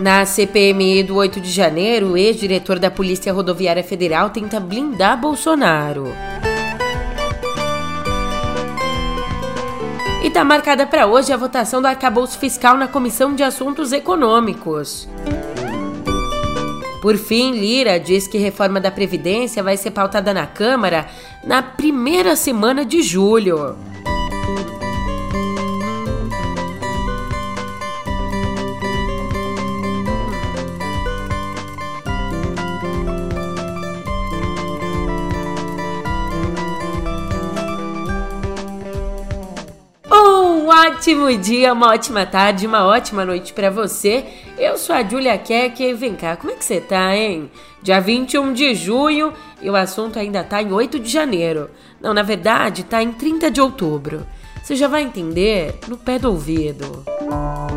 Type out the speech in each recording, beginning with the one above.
Na CPMI do 8 de janeiro, o ex-diretor da Polícia Rodoviária Federal tenta blindar Bolsonaro. E está marcada para hoje a votação do arcabouço fiscal na Comissão de Assuntos Econômicos. Por fim, Lira diz que reforma da Previdência vai ser pautada na Câmara na primeira semana de julho. Ótimo dia, uma ótima tarde, uma ótima noite para você. Eu sou a Julia Keck e vem cá, como é que você tá, hein? Dia 21 de junho e o assunto ainda tá em 8 de janeiro. Não, na verdade, tá em 30 de outubro. Você já vai entender no pé do ouvido. Música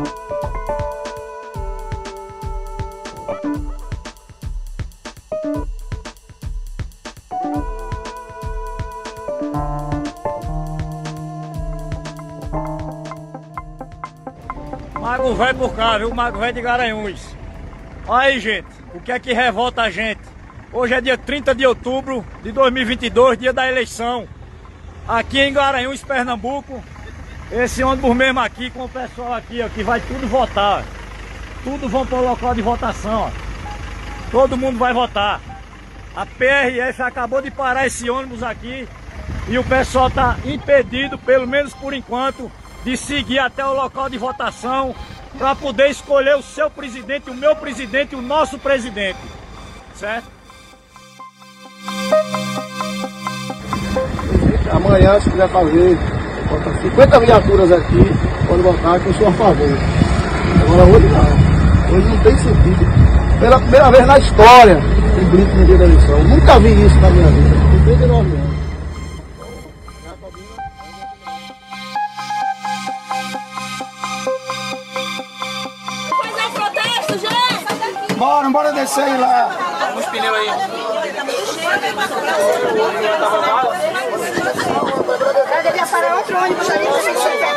Velho por cá, viu? Mago velho de Garanhuns. Aí, gente, o que é que revolta a gente? Hoje é dia 30 de outubro de 2022, dia da eleição. Aqui em Garanhuns, Pernambuco. Esse ônibus mesmo aqui, com o pessoal aqui, ó, que vai tudo votar. Tudo vão para o local de votação, ó. Todo mundo vai votar. A PRF acabou de parar esse ônibus aqui e o pessoal está impedido, pelo menos por enquanto, de seguir até o local de votação para poder escolher o seu presidente, o meu presidente, o nosso presidente. Certo? Amanhã, se quiser fazer, 50 viaturas aqui, pode votar que eu sou a favor. Agora hoje não. Hoje não tem sentido. Pela primeira vez na história tem brinco no dia da eleição. Nunca vi isso na minha vida. Tem 39 anos. Lá. Os pneus aí. Eu devia parar outro ônibus ali pra gente pegar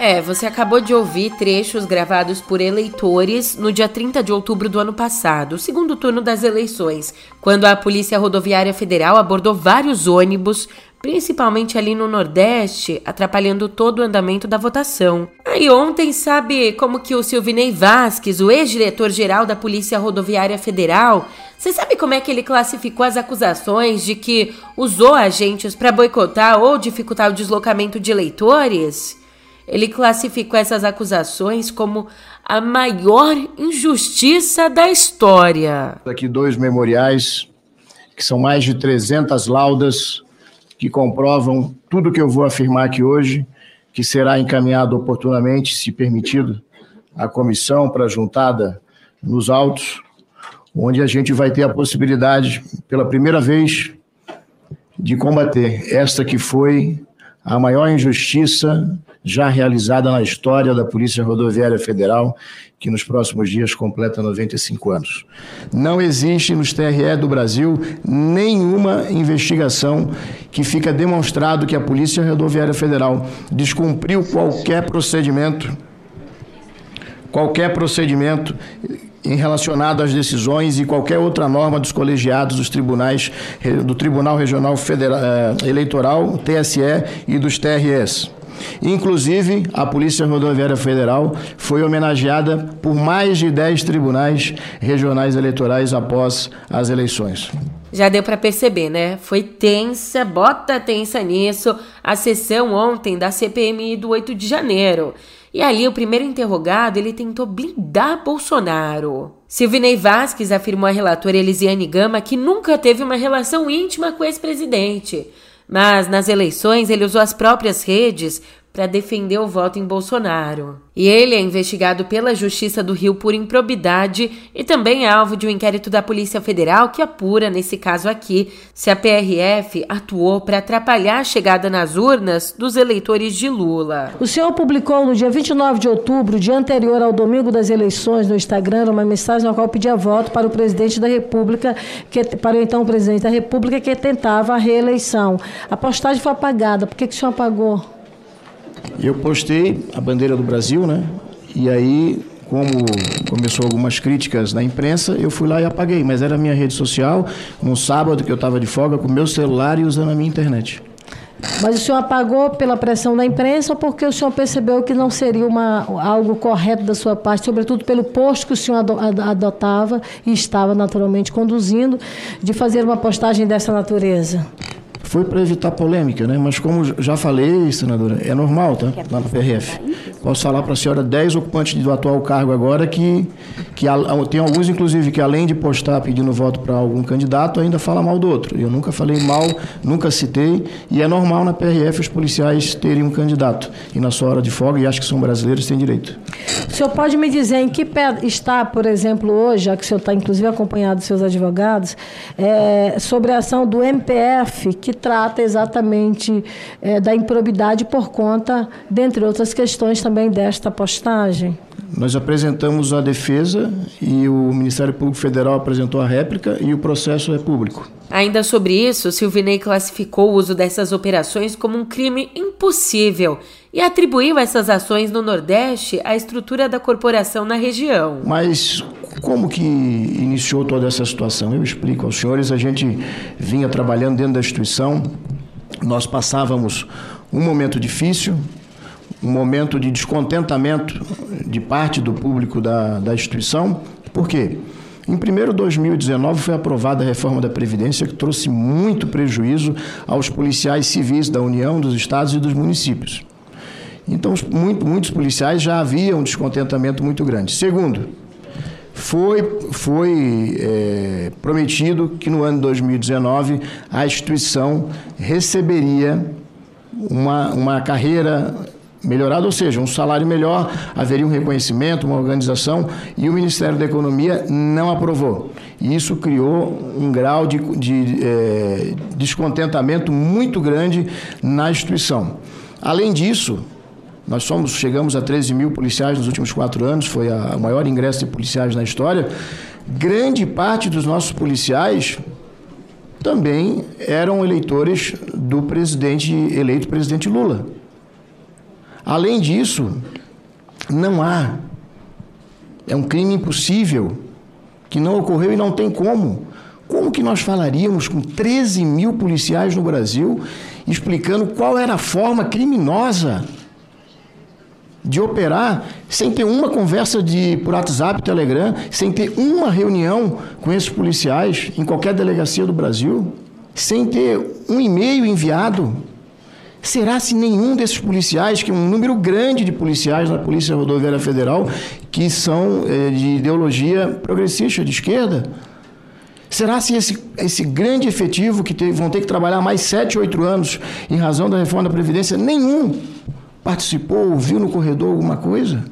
É, você acabou de ouvir trechos gravados por eleitores no dia 30 de outubro do ano passado, o segundo turno das eleições, quando a Polícia Rodoviária Federal abordou vários ônibus principalmente ali no Nordeste, atrapalhando todo o andamento da votação. Aí ontem, sabe como que o Silvinei Vasques, o ex-diretor-geral da Polícia Rodoviária Federal, você sabe como é que ele classificou as acusações de que usou agentes para boicotar ou dificultar o deslocamento de eleitores? Ele classificou essas acusações como a maior injustiça da história. Aqui dois memoriais, que são mais de 300 laudas que comprovam tudo que eu vou afirmar aqui hoje, que será encaminhado oportunamente, se permitido, à comissão para juntada nos autos, onde a gente vai ter a possibilidade, pela primeira vez, de combater esta que foi a maior injustiça já realizada na história da Polícia Rodoviária Federal, que nos próximos dias completa 95 anos. Não existe nos TRE do Brasil nenhuma investigação que fica demonstrado que a Polícia Rodoviária Federal descumpriu qualquer procedimento qualquer procedimento relacionado às decisões e qualquer outra norma dos colegiados dos tribunais do Tribunal Regional Federal, eh, Eleitoral, TSE e dos TRS. Inclusive, a Polícia Rodoviária Federal foi homenageada por mais de 10 tribunais regionais eleitorais após as eleições. Já deu para perceber, né? Foi tensa, bota tensa nisso, a sessão ontem da CPMI do 8 de janeiro. E ali o primeiro interrogado, ele tentou blindar Bolsonaro. Silvinei Vasques afirmou à relatora Elisiane Gama que nunca teve uma relação íntima com o ex-presidente. Mas nas eleições ele usou as próprias redes para defender o voto em Bolsonaro. E ele é investigado pela Justiça do Rio por improbidade e também é alvo de um inquérito da Polícia Federal que apura, nesse caso aqui, se a PRF atuou para atrapalhar a chegada nas urnas dos eleitores de Lula. O senhor publicou no dia 29 de outubro, dia anterior ao domingo das eleições, no Instagram, uma mensagem na qual pedia voto para o presidente da República, que, para o então presidente da República, que tentava a reeleição. A postagem foi apagada. Por que, que o senhor apagou? Eu postei a bandeira do Brasil, né? E aí, como começou algumas críticas na imprensa, eu fui lá e apaguei. Mas era a minha rede social, num sábado que eu estava de folga, com meu celular e usando a minha internet. Mas o senhor apagou pela pressão da imprensa ou porque o senhor percebeu que não seria uma, algo correto da sua parte, sobretudo pelo posto que o senhor adotava e estava naturalmente conduzindo, de fazer uma postagem dessa natureza? Foi para evitar polêmica, né? Mas como já falei, senadora, é normal, tá? Lá no PRF. Posso falar para a senhora 10 ocupantes do atual cargo agora que, que tem alguns, inclusive, que além de postar pedindo voto para algum candidato, ainda fala mal do outro. Eu nunca falei mal, nunca citei, e é normal na PRF os policiais terem um candidato. E na sua hora de folga, e acho que são brasileiros, têm direito. O senhor pode me dizer em que pé está, por exemplo, hoje, já que o senhor está inclusive acompanhado dos seus advogados, é, sobre a ação do MPF, que trata exatamente é, da improbidade por conta, dentre outras questões, também desta postagem? Nós apresentamos a defesa e o Ministério Público Federal apresentou a réplica e o processo é público. Ainda sobre isso, Silvinei classificou o uso dessas operações como um crime impossível e atribuiu essas ações no Nordeste à estrutura da corporação na região. Mas como que iniciou toda essa situação? Eu explico aos senhores. A gente vinha trabalhando dentro da instituição, nós passávamos um momento difícil, um momento de descontentamento de parte do público da, da instituição. Por quê? Em 1 2019 foi aprovada a reforma da Previdência que trouxe muito prejuízo aos policiais civis da União, dos estados e dos municípios. Então, muito, muitos policiais já haviam um descontentamento muito grande. Segundo, foi, foi é, prometido que no ano 2019 a instituição receberia uma, uma carreira melhorado, ou seja, um salário melhor, haveria um reconhecimento, uma organização, e o Ministério da Economia não aprovou. E isso criou um grau de, de é, descontentamento muito grande na instituição. Além disso, nós somos, chegamos a 13 mil policiais nos últimos quatro anos, foi o maior ingresso de policiais na história. Grande parte dos nossos policiais também eram eleitores do presidente eleito presidente Lula. Além disso, não há. É um crime impossível, que não ocorreu e não tem como. Como que nós falaríamos com 13 mil policiais no Brasil explicando qual era a forma criminosa de operar sem ter uma conversa de por WhatsApp, Telegram, sem ter uma reunião com esses policiais em qualquer delegacia do Brasil, sem ter um e-mail enviado Será se nenhum desses policiais, que é um número grande de policiais na Polícia Rodoviária Federal, que são é, de ideologia progressista, de esquerda, será se esse, esse grande efetivo que te, vão ter que trabalhar mais sete, oito anos em razão da reforma da Previdência, nenhum participou, ouviu no corredor alguma coisa?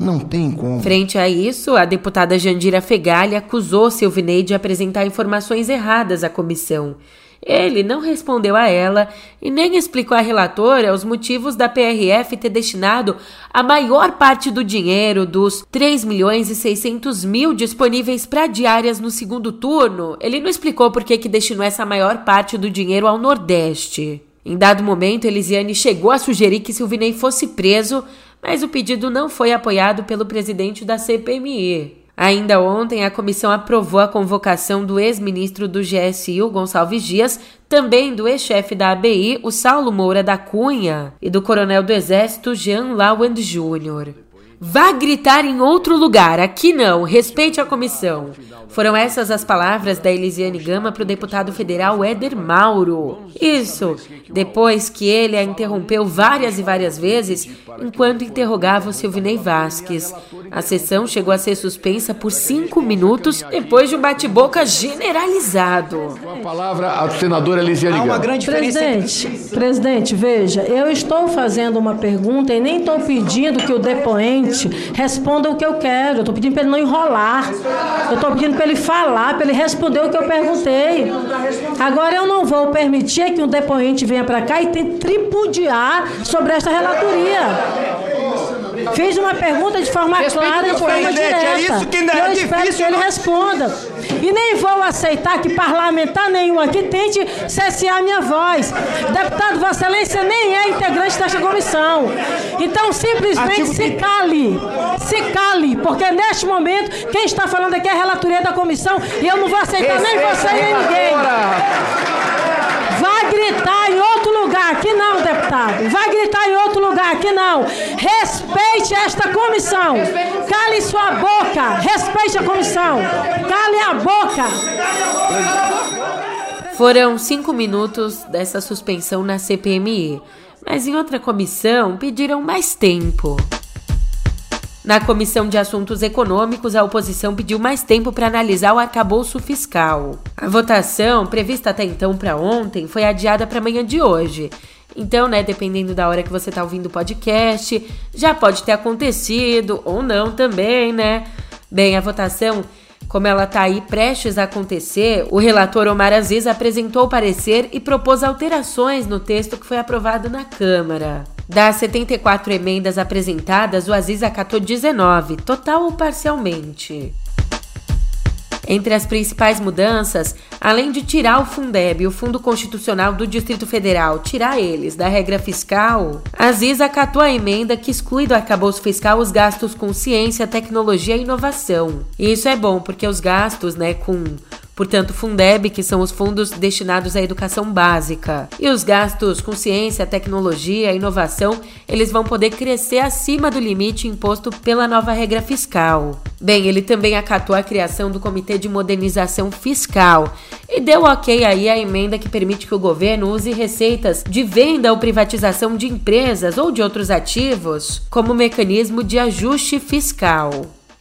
Não tem como. Frente a isso, a deputada Jandira Fegali acusou Silvinei de apresentar informações erradas à comissão ele não respondeu a ela e nem explicou à relatora os motivos da PRF ter destinado a maior parte do dinheiro dos 3 milhões e 600 mil disponíveis para diárias no segundo turno. Ele não explicou por que, que destinou essa maior parte do dinheiro ao Nordeste. Em dado momento, Elisiane chegou a sugerir que Silvinei fosse preso, mas o pedido não foi apoiado pelo presidente da CPMI. Ainda ontem, a comissão aprovou a convocação do ex-ministro do GSI, Gonçalves Dias, também do ex-chefe da ABI, o Saulo Moura da Cunha, e do coronel do Exército, Jean Lawand Jr. Vá gritar em outro lugar, aqui não, respeite a comissão. Foram essas as palavras da Elisiane Gama para o deputado federal Éder Mauro. Isso, depois que ele a interrompeu várias e várias vezes enquanto interrogava o Silvinei Vasques. A sessão chegou a ser suspensa por cinco minutos depois de um bate-boca generalizado. Com a palavra a senadora Elisiane Gama. Há uma grande presidente, presidente, veja, eu estou fazendo uma pergunta e nem estou pedindo que o depoente responda o que eu quero. Eu estou pedindo para ele não enrolar. Eu estou pedindo para ele falar, para ele responder o que eu perguntei. Agora eu não vou permitir que um depoente venha para cá e tente tripudiar sobre esta relatoria. Fiz uma pergunta de forma Respeito clara, de forma direta. É isso que não é Eu espero difícil, que ele responda. E nem vou aceitar que parlamentar nenhum aqui tente cessear minha voz. Deputado Vossa Excelência nem é integrante desta comissão. Então, simplesmente se cale. Se cale, porque neste momento, quem está falando aqui é a relatoria da comissão e eu não vou aceitar nem você nem ninguém. Vai gritar em outro lugar, aqui não, deputado. Vai gritar lugar, aqui não. Respeite esta comissão. Cale sua boca. Respeite a comissão. Cale a boca. Foram cinco minutos dessa suspensão na CPMI, mas em outra comissão pediram mais tempo. Na Comissão de Assuntos Econômicos, a oposição pediu mais tempo para analisar o arcabouço fiscal. A votação, prevista até então para ontem, foi adiada para amanhã de hoje. Então, né, dependendo da hora que você está ouvindo o podcast, já pode ter acontecido ou não também, né? Bem, a votação como ela está aí prestes a acontecer, o relator Omar Aziz apresentou o parecer e propôs alterações no texto que foi aprovado na Câmara. Das 74 emendas apresentadas, o Aziz acatou 19, total ou parcialmente. Entre as principais mudanças, além de tirar o Fundeb o Fundo Constitucional do Distrito Federal, tirar eles da regra fiscal, Aziz acatou a emenda que exclui do arcabouço fiscal os gastos com ciência, tecnologia e inovação. E isso é bom, porque os gastos, né, com Portanto, Fundeb, que são os fundos destinados à educação básica. E os gastos com ciência, tecnologia e inovação, eles vão poder crescer acima do limite imposto pela nova regra fiscal. Bem, ele também acatou a criação do Comitê de Modernização Fiscal e deu ok aí a emenda que permite que o governo use receitas de venda ou privatização de empresas ou de outros ativos como mecanismo de ajuste fiscal.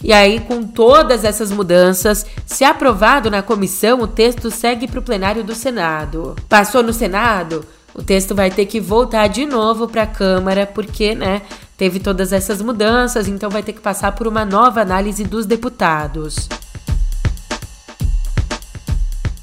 E aí, com todas essas mudanças, se aprovado na comissão, o texto segue para o plenário do Senado. Passou no Senado? O texto vai ter que voltar de novo para a Câmara, porque, né, teve todas essas mudanças, então vai ter que passar por uma nova análise dos deputados.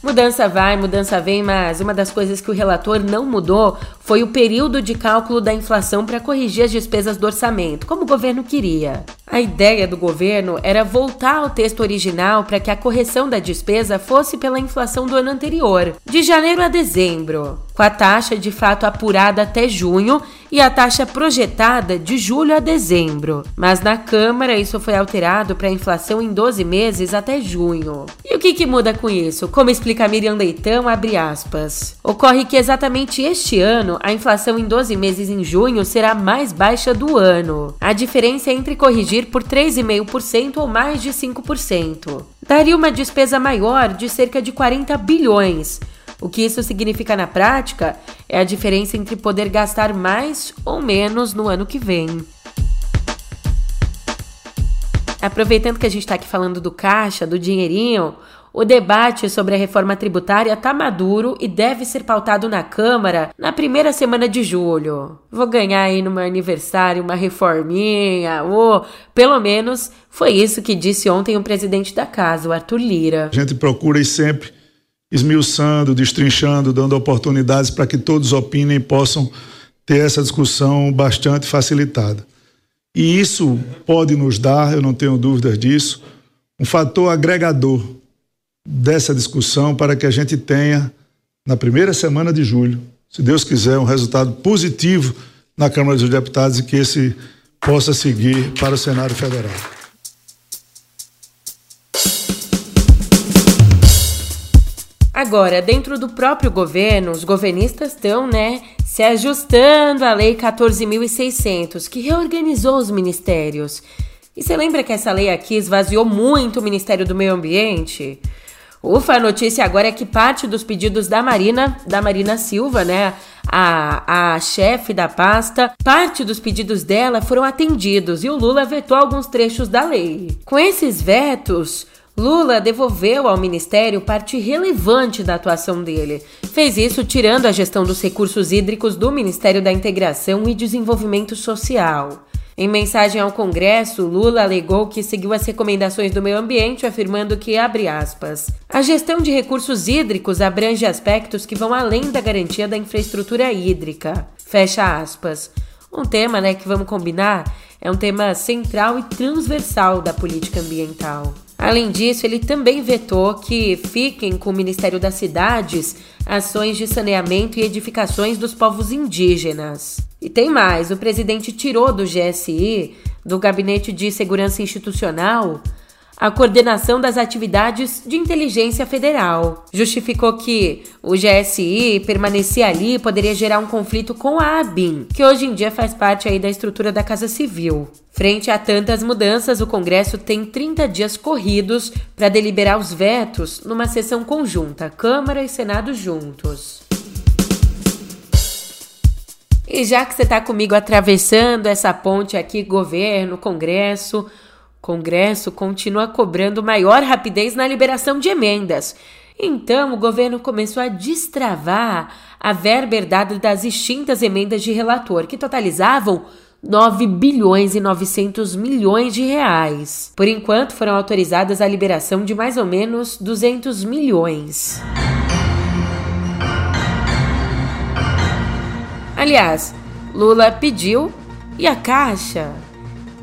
Mudança vai, mudança vem, mas uma das coisas que o relator não mudou foi o período de cálculo da inflação para corrigir as despesas do orçamento, como o governo queria. A ideia do governo era voltar ao texto original para que a correção da despesa fosse pela inflação do ano anterior, de janeiro a dezembro, com a taxa de fato apurada até junho e a taxa projetada de julho a dezembro. Mas na Câmara isso foi alterado para a inflação em 12 meses até junho. E o que, que muda com isso? Como explica Miriam Leitão, abre aspas. Ocorre que exatamente este ano a inflação em 12 meses em junho será mais baixa do ano. A diferença é entre corrigir por 3,5% ou mais de 5%. Daria uma despesa maior de cerca de 40 bilhões. O que isso significa na prática é a diferença entre poder gastar mais ou menos no ano que vem. Aproveitando que a gente está aqui falando do caixa, do dinheirinho, o debate sobre a reforma tributária está maduro e deve ser pautado na Câmara na primeira semana de julho. Vou ganhar aí no meu aniversário uma reforminha, ou pelo menos foi isso que disse ontem o presidente da casa, o Arthur Lira. A gente procura sempre esmiuçando, destrinchando, dando oportunidades para que todos opinem e possam ter essa discussão bastante facilitada. E isso pode nos dar, eu não tenho dúvidas disso, um fator agregador dessa discussão para que a gente tenha, na primeira semana de julho, se Deus quiser, um resultado positivo na Câmara dos Deputados e que esse possa seguir para o Senado Federal. Agora, dentro do próprio governo, os governistas estão, né, se ajustando à Lei 14.600, que reorganizou os ministérios. E você lembra que essa lei aqui esvaziou muito o Ministério do Meio Ambiente? Ufa, a notícia agora é que parte dos pedidos da Marina, da Marina Silva, né, a, a chefe da pasta, parte dos pedidos dela foram atendidos e o Lula vetou alguns trechos da lei. Com esses vetos, Lula devolveu ao ministério parte relevante da atuação dele. Fez isso tirando a gestão dos recursos hídricos do Ministério da Integração e Desenvolvimento Social. Em mensagem ao Congresso, Lula alegou que seguiu as recomendações do meio ambiente, afirmando que, abre aspas, a gestão de recursos hídricos abrange aspectos que vão além da garantia da infraestrutura hídrica, fecha aspas. Um tema, né, que vamos combinar, é um tema central e transversal da política ambiental. Além disso, ele também vetou que fiquem com o Ministério das Cidades ações de saneamento e edificações dos povos indígenas. E tem mais: o presidente tirou do GSI, do Gabinete de Segurança Institucional, a coordenação das atividades de inteligência federal. Justificou que o GSI permanecer ali poderia gerar um conflito com a ABIN, que hoje em dia faz parte aí da estrutura da Casa Civil. Frente a tantas mudanças, o Congresso tem 30 dias corridos para deliberar os vetos numa sessão conjunta, Câmara e Senado juntos. E já que você está comigo atravessando essa ponte aqui, governo, Congresso, Congresso continua cobrando maior rapidez na liberação de emendas. Então, o governo começou a destravar a verba herdada das extintas emendas de relator, que totalizavam 9 bilhões e 900 milhões de reais. Por enquanto, foram autorizadas a liberação de mais ou menos 200 milhões. Aliás, Lula pediu e a Caixa,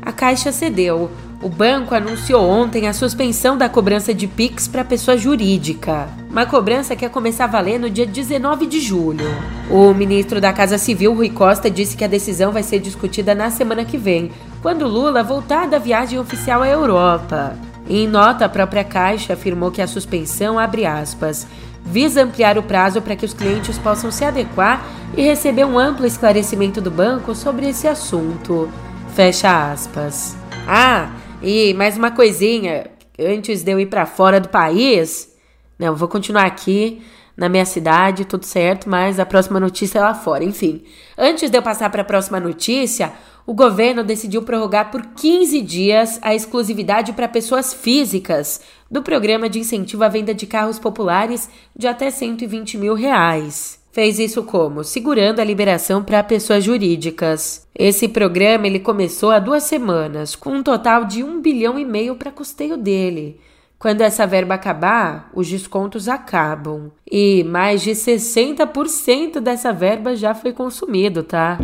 a Caixa cedeu. O banco anunciou ontem a suspensão da cobrança de PIX para pessoa jurídica. Uma cobrança que ia começar a valer no dia 19 de julho. O ministro da Casa Civil, Rui Costa, disse que a decisão vai ser discutida na semana que vem, quando Lula voltar da viagem oficial à Europa. Em nota, a própria Caixa afirmou que a suspensão, abre aspas, visa ampliar o prazo para que os clientes possam se adequar e receber um amplo esclarecimento do banco sobre esse assunto. Fecha aspas. Ah, e mais uma coisinha, antes de eu ir para fora do país, não, eu vou continuar aqui na minha cidade, tudo certo, mas a próxima notícia é lá fora. Enfim, antes de eu passar para a próxima notícia, o governo decidiu prorrogar por 15 dias a exclusividade para pessoas físicas do programa de incentivo à venda de carros populares de até 120 mil reais. Fez isso como? Segurando a liberação para pessoas jurídicas. Esse programa ele começou há duas semanas, com um total de um bilhão e meio para custeio dele. Quando essa verba acabar, os descontos acabam. E mais de 60% dessa verba já foi consumido, tá?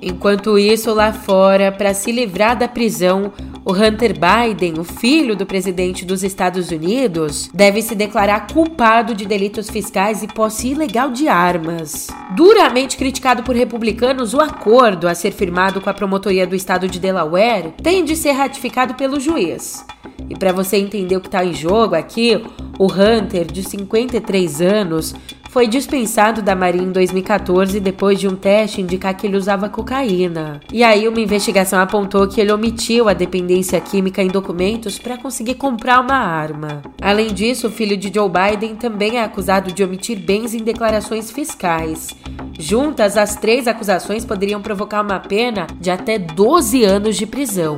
Enquanto isso, lá fora, para se livrar da prisão, o Hunter Biden, o filho do presidente dos Estados Unidos, deve se declarar culpado de delitos fiscais e posse ilegal de armas. Duramente criticado por republicanos, o acordo a ser firmado com a promotoria do estado de Delaware tem de ser ratificado pelo juiz. E para você entender o que está em jogo aqui, o Hunter, de 53 anos, foi dispensado da Marinha em 2014 depois de um teste indicar que ele usava cocaína. E aí uma investigação apontou que ele omitiu a dependência química em documentos para conseguir comprar uma arma. Além disso, o filho de Joe Biden também é acusado de omitir bens em declarações fiscais. Juntas, as três acusações poderiam provocar uma pena de até 12 anos de prisão.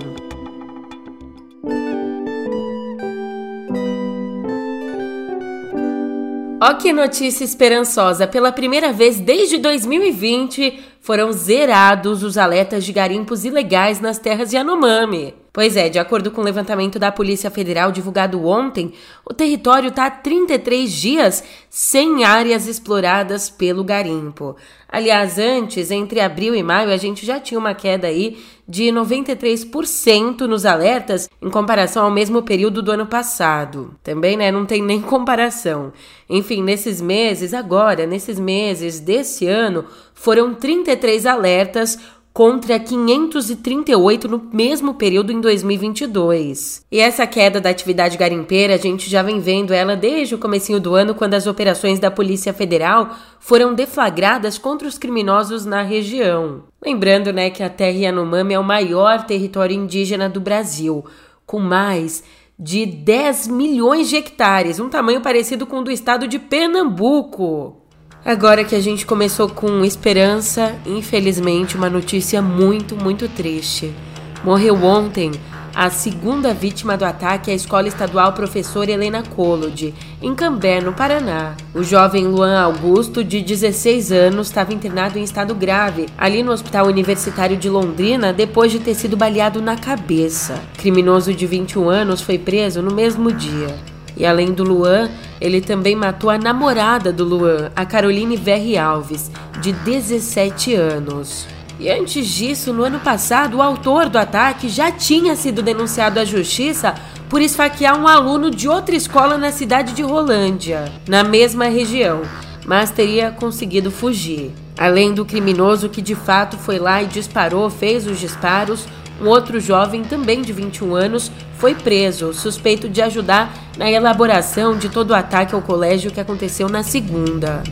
Ó que notícia esperançosa! Pela primeira vez desde 2020, foram zerados os alertas de garimpos ilegais nas terras de Yanomami. Pois é, de acordo com o levantamento da Polícia Federal divulgado ontem, o território está há 33 dias sem áreas exploradas pelo garimpo. Aliás, antes, entre abril e maio, a gente já tinha uma queda aí de 93% nos alertas em comparação ao mesmo período do ano passado. Também, né, não tem nem comparação. Enfim, nesses meses, agora, nesses meses desse ano, foram 33 alertas contra 538 no mesmo período em 2022. E essa queda da atividade garimpeira, a gente já vem vendo ela desde o comecinho do ano, quando as operações da Polícia Federal foram deflagradas contra os criminosos na região. Lembrando, né, que a terra Yanomami é o maior território indígena do Brasil, com mais de 10 milhões de hectares, um tamanho parecido com o do estado de Pernambuco. Agora que a gente começou com esperança, infelizmente, uma notícia muito, muito triste. Morreu ontem a segunda vítima do ataque à escola estadual professora Helena Collodi, em Cambé, no Paraná. O jovem Luan Augusto, de 16 anos, estava internado em estado grave ali no Hospital Universitário de Londrina depois de ter sido baleado na cabeça. Criminoso de 21 anos foi preso no mesmo dia. E além do Luan, ele também matou a namorada do Luan, a Caroline Verri Alves, de 17 anos. E antes disso, no ano passado, o autor do ataque já tinha sido denunciado à justiça por esfaquear um aluno de outra escola na cidade de Rolândia, na mesma região, mas teria conseguido fugir. Além do criminoso que de fato foi lá e disparou, fez os disparos, um outro jovem, também de 21 anos, foi preso, suspeito de ajudar na elaboração de todo o ataque ao colégio que aconteceu na segunda.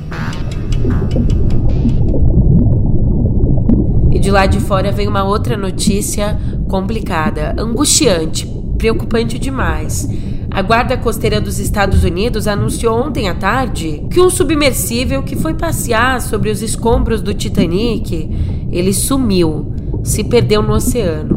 E de lá de fora vem uma outra notícia complicada, angustiante, preocupante demais. A Guarda Costeira dos Estados Unidos anunciou ontem à tarde que um submersível que foi passear sobre os escombros do Titanic, ele sumiu, se perdeu no oceano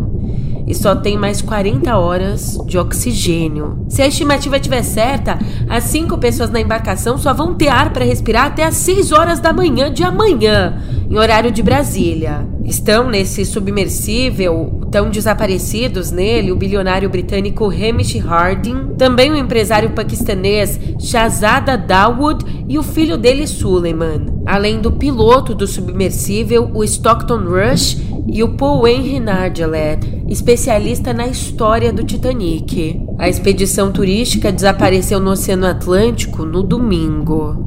e só tem mais 40 horas de oxigênio. Se a estimativa estiver certa, as cinco pessoas na embarcação só vão ter ar para respirar até às 6 horas da manhã de amanhã, em horário de Brasília. Estão nesse submersível, tão desaparecidos nele, o bilionário britânico Hamish Harding, também o empresário paquistanês Shahzada Dawood e o filho dele Suleiman, além do piloto do submersível, o Stockton Rush e o Paul Henry Nargelet, especialista na história do Titanic. A expedição turística desapareceu no Oceano Atlântico no domingo.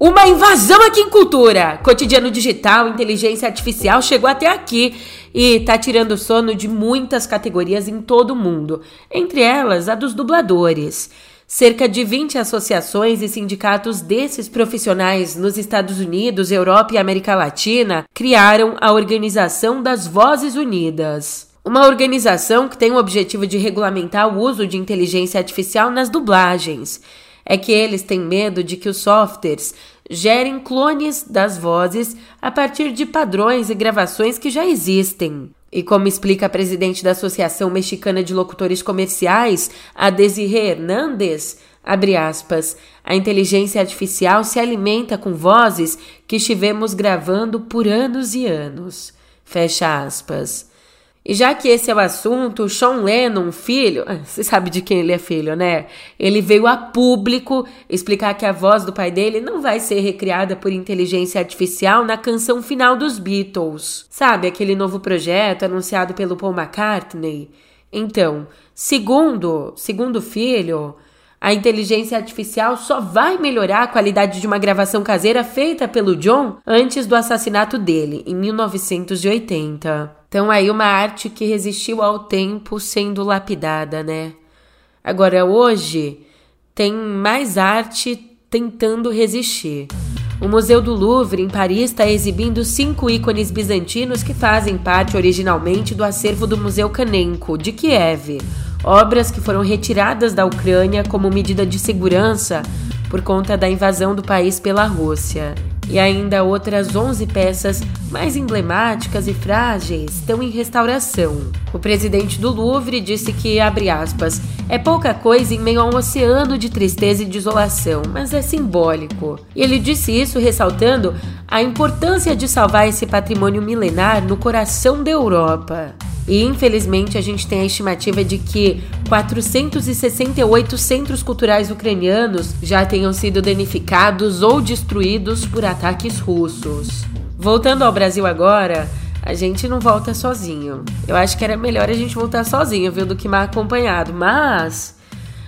Uma invasão aqui em cultura. Cotidiano digital, inteligência artificial chegou até aqui e tá tirando sono de muitas categorias em todo o mundo, entre elas a dos dubladores. Cerca de 20 associações e sindicatos desses profissionais nos Estados Unidos, Europa e América Latina criaram a Organização das Vozes Unidas. Uma organização que tem o objetivo de regulamentar o uso de inteligência artificial nas dublagens é que eles têm medo de que os softwares gerem clones das vozes a partir de padrões e gravações que já existem. E como explica a presidente da Associação Mexicana de Locutores Comerciais, a Desirê Hernández, abre aspas, a inteligência artificial se alimenta com vozes que estivemos gravando por anos e anos. Fecha aspas. E já que esse é o assunto, Sean Lennon, filho, ah, você sabe de quem ele é filho, né? Ele veio a público explicar que a voz do pai dele não vai ser recriada por inteligência artificial na canção final dos Beatles. Sabe aquele novo projeto anunciado pelo Paul McCartney? Então, segundo, segundo filho, a inteligência artificial só vai melhorar a qualidade de uma gravação caseira feita pelo John antes do assassinato dele, em 1980. Então, aí, uma arte que resistiu ao tempo sendo lapidada, né? Agora, hoje, tem mais arte tentando resistir. O Museu do Louvre, em Paris, está exibindo cinco ícones bizantinos que fazem parte originalmente do acervo do Museu Kanenko, de Kiev obras que foram retiradas da Ucrânia como medida de segurança por conta da invasão do país pela Rússia. E ainda outras 11 peças mais emblemáticas e frágeis estão em restauração. O presidente do Louvre disse que, aspas, é pouca coisa em meio a um oceano de tristeza e desolação, mas é simbólico. E ele disse isso ressaltando a importância de salvar esse patrimônio milenar no coração da Europa. E infelizmente a gente tem a estimativa de que 468 centros culturais ucranianos já tenham sido danificados ou destruídos por ataques russos. Voltando ao Brasil agora, a gente não volta sozinho. Eu acho que era melhor a gente voltar sozinho, viu, do que mal acompanhado, mas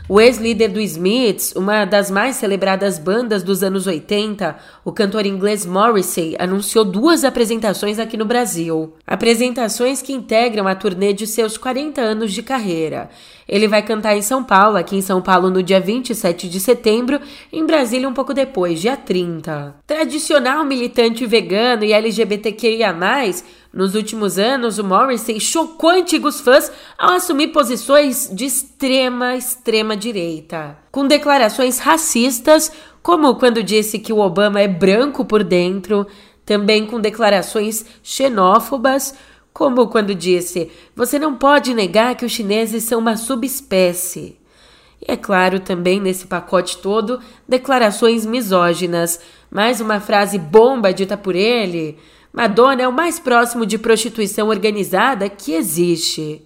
o ex-líder do Smiths, uma das mais celebradas bandas dos anos 80, o cantor inglês Morrissey, anunciou duas apresentações aqui no Brasil. Apresentações que integram a turnê de seus 40 anos de carreira. Ele vai cantar em São Paulo, aqui em São Paulo no dia 27 de setembro, em Brasília um pouco depois, dia 30. Tradicional militante vegano e LGBTQIA+, nos últimos anos, o Morrissey chocou antigos fãs ao assumir posições de extrema, extrema direita, com declarações racistas, como quando disse que o Obama é branco por dentro, também com declarações xenófobas, como quando disse: você não pode negar que os chineses são uma subespécie. E é claro, também nesse pacote todo, declarações misóginas. Mais uma frase bomba dita por ele. Madonna é o mais próximo de prostituição organizada que existe.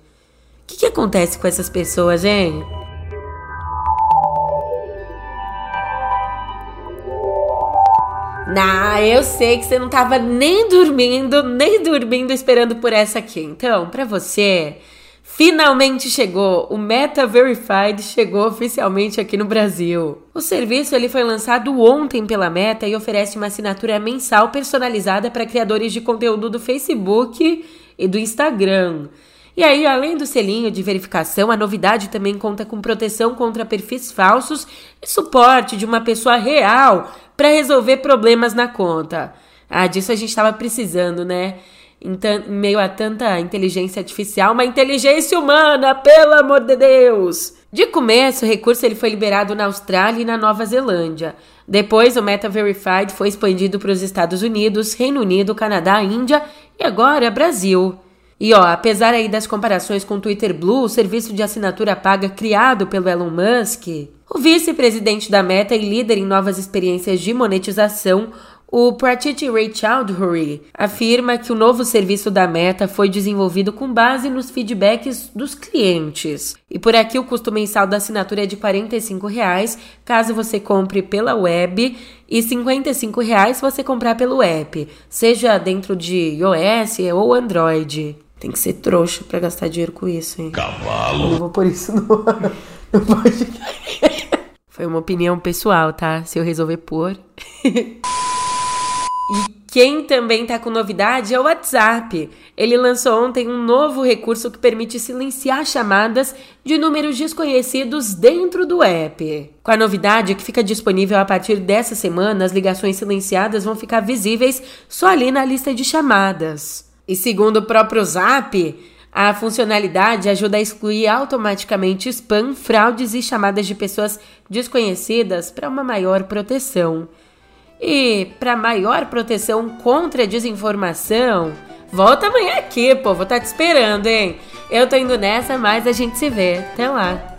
O que, que acontece com essas pessoas, hein? Nah, eu sei que você não tava nem dormindo, nem dormindo esperando por essa aqui. Então, para você, finalmente chegou. O Meta Verified chegou oficialmente aqui no Brasil. O serviço ele foi lançado ontem pela Meta e oferece uma assinatura mensal personalizada para criadores de conteúdo do Facebook e do Instagram. E aí, além do selinho de verificação, a novidade também conta com proteção contra perfis falsos e suporte de uma pessoa real para resolver problemas na conta. Ah, disso a gente estava precisando, né? Em, em, meio a tanta inteligência artificial, uma inteligência humana, pelo amor de Deus! De começo, o recurso ele foi liberado na Austrália e na Nova Zelândia. Depois, o Meta Verified foi expandido para os Estados Unidos, Reino Unido, Canadá, Índia e agora Brasil. E ó, apesar aí das comparações com o Twitter Blue, o serviço de assinatura paga criado pelo Elon Musk, o vice-presidente da Meta e líder em novas experiências de monetização, o Pratiti Ray Chowdhury afirma que o novo serviço da Meta foi desenvolvido com base nos feedbacks dos clientes. E por aqui o custo mensal da assinatura é de 45 reais, caso você compre pela web e 55 reais se você comprar pelo app, seja dentro de iOS ou Android. Tem que ser trouxa para gastar dinheiro com isso, hein? Cavalo. Não vou por isso no, no Foi uma opinião pessoal, tá? Se eu resolver pôr. e quem também tá com novidade é o WhatsApp. Ele lançou ontem um novo recurso que permite silenciar chamadas de números desconhecidos dentro do app. Com a novidade que fica disponível a partir dessa semana, as ligações silenciadas vão ficar visíveis só ali na lista de chamadas. E segundo o próprio Zap, a funcionalidade ajuda a excluir automaticamente spam, fraudes e chamadas de pessoas desconhecidas para uma maior proteção. E para maior proteção contra a desinformação, volta amanhã aqui, estar tá te esperando, hein? Eu tô indo nessa, mas a gente se vê. Até lá.